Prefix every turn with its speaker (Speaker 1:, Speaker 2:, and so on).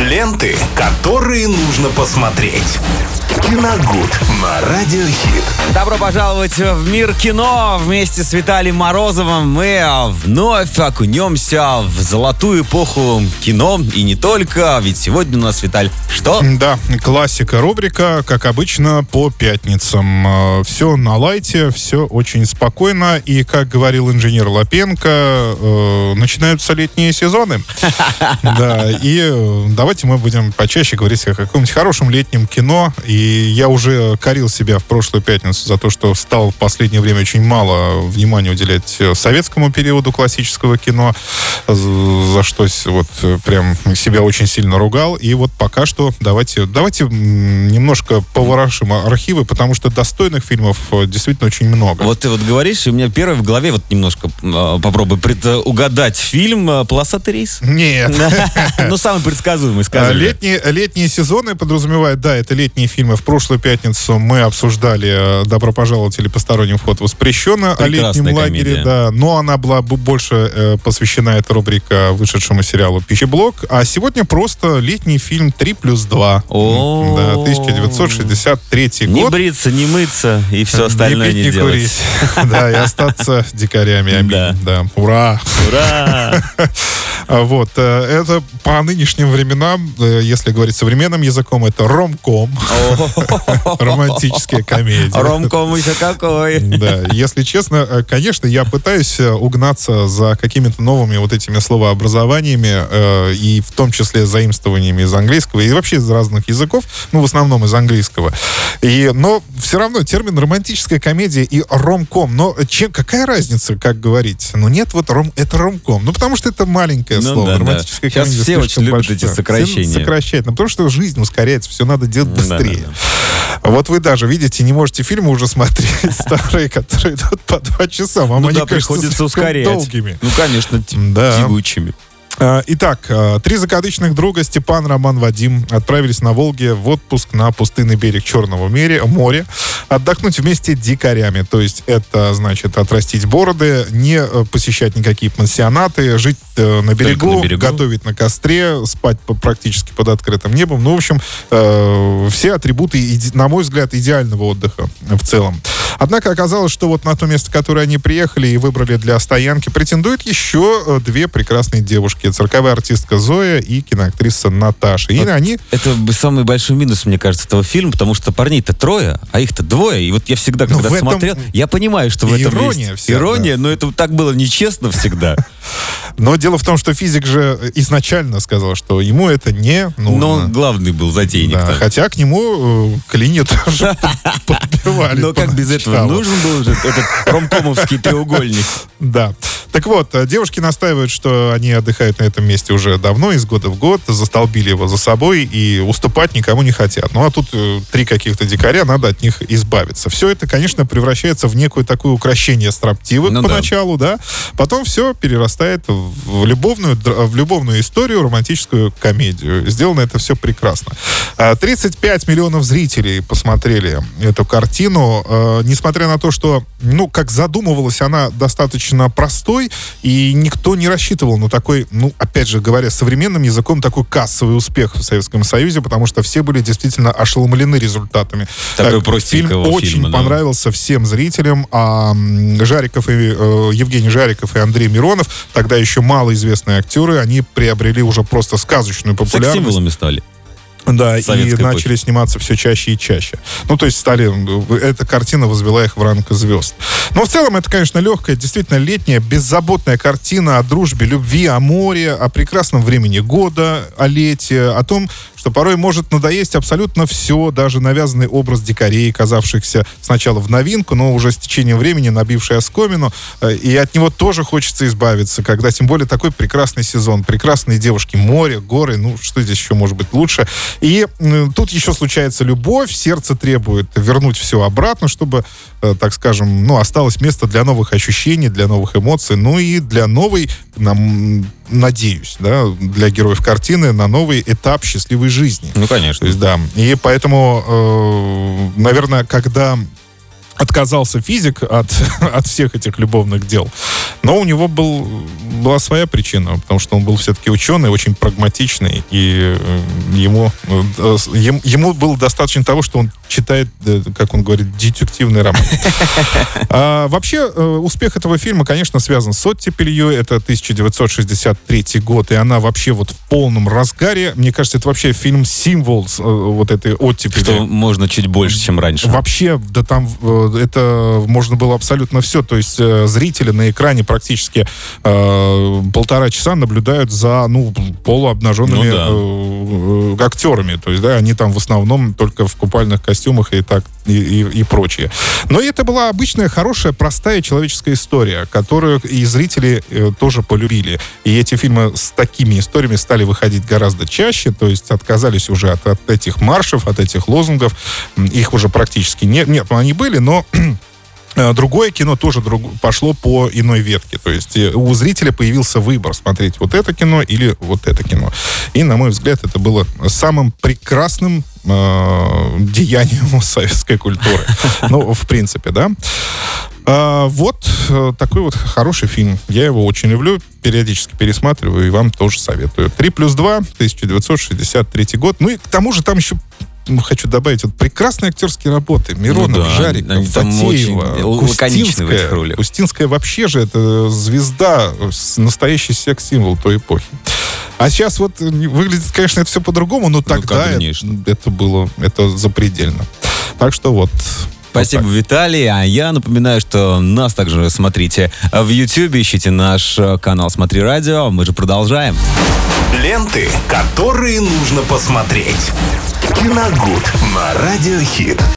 Speaker 1: Ленты, которые нужно посмотреть. Киногуд на Радиохит.
Speaker 2: Добро пожаловать в мир кино. Вместе с Виталием Морозовым мы вновь окунемся в золотую эпоху кино. И не только, ведь сегодня у нас, Виталь, что?
Speaker 3: Да, классика рубрика, как обычно, по пятницам. Все на лайте, все очень спокойно. И, как говорил инженер Лапенко, э, начинаются летние сезоны. Да, и э, давайте мы будем почаще говорить о каком-нибудь хорошем летнем кино. И я уже корил себя в прошлую пятницу за то, что стал в последнее время очень мало внимания уделять э, советскому периоду классического кино, за что вот прям себя очень сильно ругал. И вот пока что давайте, давайте немножко поворошим архивы, потому что достойных фильмов действительно очень много.
Speaker 2: Вот ты вот говоришь, и у меня первый в голове вот немножко э, попробуй предугадать фильм «Полосатый рейс».
Speaker 3: Нет.
Speaker 2: Ну, самый предсказуемый,
Speaker 3: А,
Speaker 2: скажем.
Speaker 3: Летние, летние сезоны подразумевают, да, это летние фильмы. В прошлую пятницу мы обсуждали э, «Добро пожаловать» или «Посторонним вход воспрещено» о летнем
Speaker 2: Прекрасная
Speaker 3: лагере,
Speaker 2: комедия.
Speaker 3: да. Но она была больше э, посвящена, эта рубрика, вышедшему сериалу «Пищеблок». А сегодня просто летний фильм «3 плюс 2».
Speaker 2: О.
Speaker 3: Да, 1963
Speaker 2: Не
Speaker 3: год.
Speaker 2: бриться, не мыться и все остальное
Speaker 3: не
Speaker 2: не
Speaker 3: пить, не
Speaker 2: делать.
Speaker 3: курить. Да, и остаться дикарями. Аминь.
Speaker 2: Да.
Speaker 3: Ура!
Speaker 2: Ура!
Speaker 3: А Вот, э, это по нынешним временам, э, если говорить современным языком, это ромком, романтическая комедия.
Speaker 2: Ромком еще какой.
Speaker 3: Да, если честно, э, конечно, я пытаюсь э, угнаться за какими-то новыми вот этими словообразованиями, и в том числе заимствованиями из английского, и вообще из разных языков, ну, в основном из английского. И, но все равно термин романтическая комедия и ромком, но чем, какая разница, как говорить? Ну, нет, вот ром, это ромком. Ну, потому что это маленькое
Speaker 2: Ну
Speaker 3: слово.
Speaker 2: да, да.
Speaker 3: Романтическая
Speaker 2: Сейчас
Speaker 3: комедия
Speaker 2: все очень любят
Speaker 3: большое.
Speaker 2: эти
Speaker 3: Все
Speaker 2: сокращения.
Speaker 3: сокращают. Ну, потому что жизнь ускоряется, все надо делать
Speaker 2: Да, да,
Speaker 3: быстрее. Вот вы даже, видите, не можете фильмы уже смотреть старые, которые идут по два часа. Вам
Speaker 2: Ну
Speaker 3: они
Speaker 2: да,
Speaker 3: кажутся
Speaker 2: приходится ускорять.
Speaker 3: долгими.
Speaker 2: Ну, конечно,
Speaker 3: Да.
Speaker 2: тягучими.
Speaker 3: А, Итак, а, три закадычных друга Степан, Роман, Вадим отправились на Волге в отпуск на пустынный берег Черного моря, отдохнуть вместе дикарями. То есть это значит отрастить бороды, не э, посещать никакие пансионаты, жить э, на берегу,
Speaker 2: на берегу.
Speaker 3: готовить на костре, спать практически под открытым небом. Ну, в общем, э, все атрибуты, на мой взгляд, идеального отдыха в целом. Однако оказалось, что вот на то место, которое они приехали и выбрали для стоянки, претендуют еще э, две прекрасные девушки. Цирковая артистка Зоя и киноактриса Наташа. И
Speaker 2: Вот
Speaker 3: они...
Speaker 2: Это самый большой минус, мне кажется, этого фильма, потому что парней-то трое, а их-то двое. И вот я всегда,
Speaker 3: Ну,
Speaker 2: когда
Speaker 3: этом
Speaker 2: смотрел, я понимаю, что в этом
Speaker 3: ирония
Speaker 2: есть
Speaker 3: вся,
Speaker 2: ирония, но это так было нечестно всегда.
Speaker 3: Но дело в том, что физик же изначально сказал, что ему это не нужно.
Speaker 2: Но он главный был затейник.
Speaker 3: Да, хотя к нему э, к линии тоже подбивали.
Speaker 2: Но как без этого нужен был этот ромкомовский треугольник?
Speaker 3: Да. Так вот, э, девушки настаивают, что они отдыхают на этом месте уже давно, из года в год, застолбили его за собой и уступать никому не хотят. Ну а тут э, три каких-то дикаря, надо от них избавиться. Все это, конечно, превращается в некое такое украшение строптивых
Speaker 2: Ну да.
Speaker 3: поначалу, да. Потом все перерастает в любовную, в любовную историю, романтическую комедию. Сделано это все прекрасно. А, 35 миллионов зрителей посмотрели эту картину. Э, Несмотря на то, что, ну, как задумывалась она достаточно простой, и никто не рассчитывал на такой, ну, опять же говоря, современным языком, такой кассовый успех в Советском Союзе, потому что все были действительно ошеломлены результатами.
Speaker 2: Такой простенького
Speaker 3: Фильм очень
Speaker 2: фильма, да.
Speaker 3: понравился всем зрителям, а Жариков и э, Евгений Жариков и Андрей Миронов, тогда еще малоизвестные актеры, они приобрели уже просто сказочную популярность.
Speaker 2: Секс-символами стали.
Speaker 3: Да, и
Speaker 2: советской
Speaker 3: начали сниматься все чаще и чаще. Ну, то есть стали... Эта картина возвела их в ранг звезд. Но в целом это, конечно, легкая, действительно летняя, беззаботная картина о дружбе, любви, о море, о прекрасном времени года, о лете, о том, что порой может надоесть абсолютно все, даже навязанный образ дикарей, казавшихся сначала в новинку, но уже с течением времени набивший оскомину, э, и от него тоже хочется избавиться, когда тем более такой прекрасный сезон, прекрасные девушки, море, горы, ну что здесь еще может быть лучше. И тут еще случается любовь, сердце требует вернуть все обратно, чтобы, э, так скажем, ну осталось место для новых ощущений, для новых эмоций, ну и для новой, нам, надеюсь, да, для героев картины на новый этап счастливой жизни.
Speaker 2: Ну,
Speaker 3: То
Speaker 2: конечно.
Speaker 3: есть, да. И поэтому, э, наверное, когда отказался физик от, от всех этих любовных дел. Но у него был, была своя причина, потому что он был все-таки ученый, очень прагматичный, и э, ему, э, ему было достаточно того, что он читает, э, как он говорит, детективный роман. А, вообще, успех этого фильма, конечно, связан с оттепелью. Это 1963 год, и она вообще вот в полном разгаре. Мне кажется, это вообще фильм-символ вот этой оттепели.
Speaker 2: Что можно чуть больше, чем раньше.
Speaker 3: Вообще, да там это можно было абсолютно все. То есть э, зрители на экране практически э, полтора часа наблюдают за ну, полуобнаженными ну, да. э, актерами. То есть, да, они там в основном только в купальных костюмах и так и, и, и прочее. Но это была обычная, хорошая, простая человеческая история, которую и зрители э, тоже полюбили. И эти фильмы с такими историями стали выходить гораздо чаще, то есть отказались уже от, от этих маршев, от этих лозунгов. Их уже практически нет. Нет, ну, они были, но Э, другое кино тоже друг, пошло по иной ветке. То есть э, у зрителя появился выбор, смотреть вот это кино или вот это кино. И, на мой взгляд, это было самым прекрасным э, деянием советской культуры. Ну, в принципе, да. А, вот э, такой вот хороший фильм. Я его очень люблю, периодически пересматриваю и вам тоже советую. 3 плюс 2, 1963 год. Ну и к тому же там еще хочу добавить, вот прекрасные актерские работы. Миронов, ну, да, Жариков, Фатеева, Кустинская. Кустинская вообще же это звезда, настоящий секс-символ той эпохи. А сейчас вот выглядит, конечно, это все по-другому, но ну, тогда это, это было, это запредельно. Так что вот,
Speaker 2: Спасибо, вот Виталий. А я напоминаю, что нас также смотрите в YouTube, ищите наш канал «Смотри радио». Мы же продолжаем.
Speaker 1: Ленты, которые нужно посмотреть. Киногуд на Радиохит.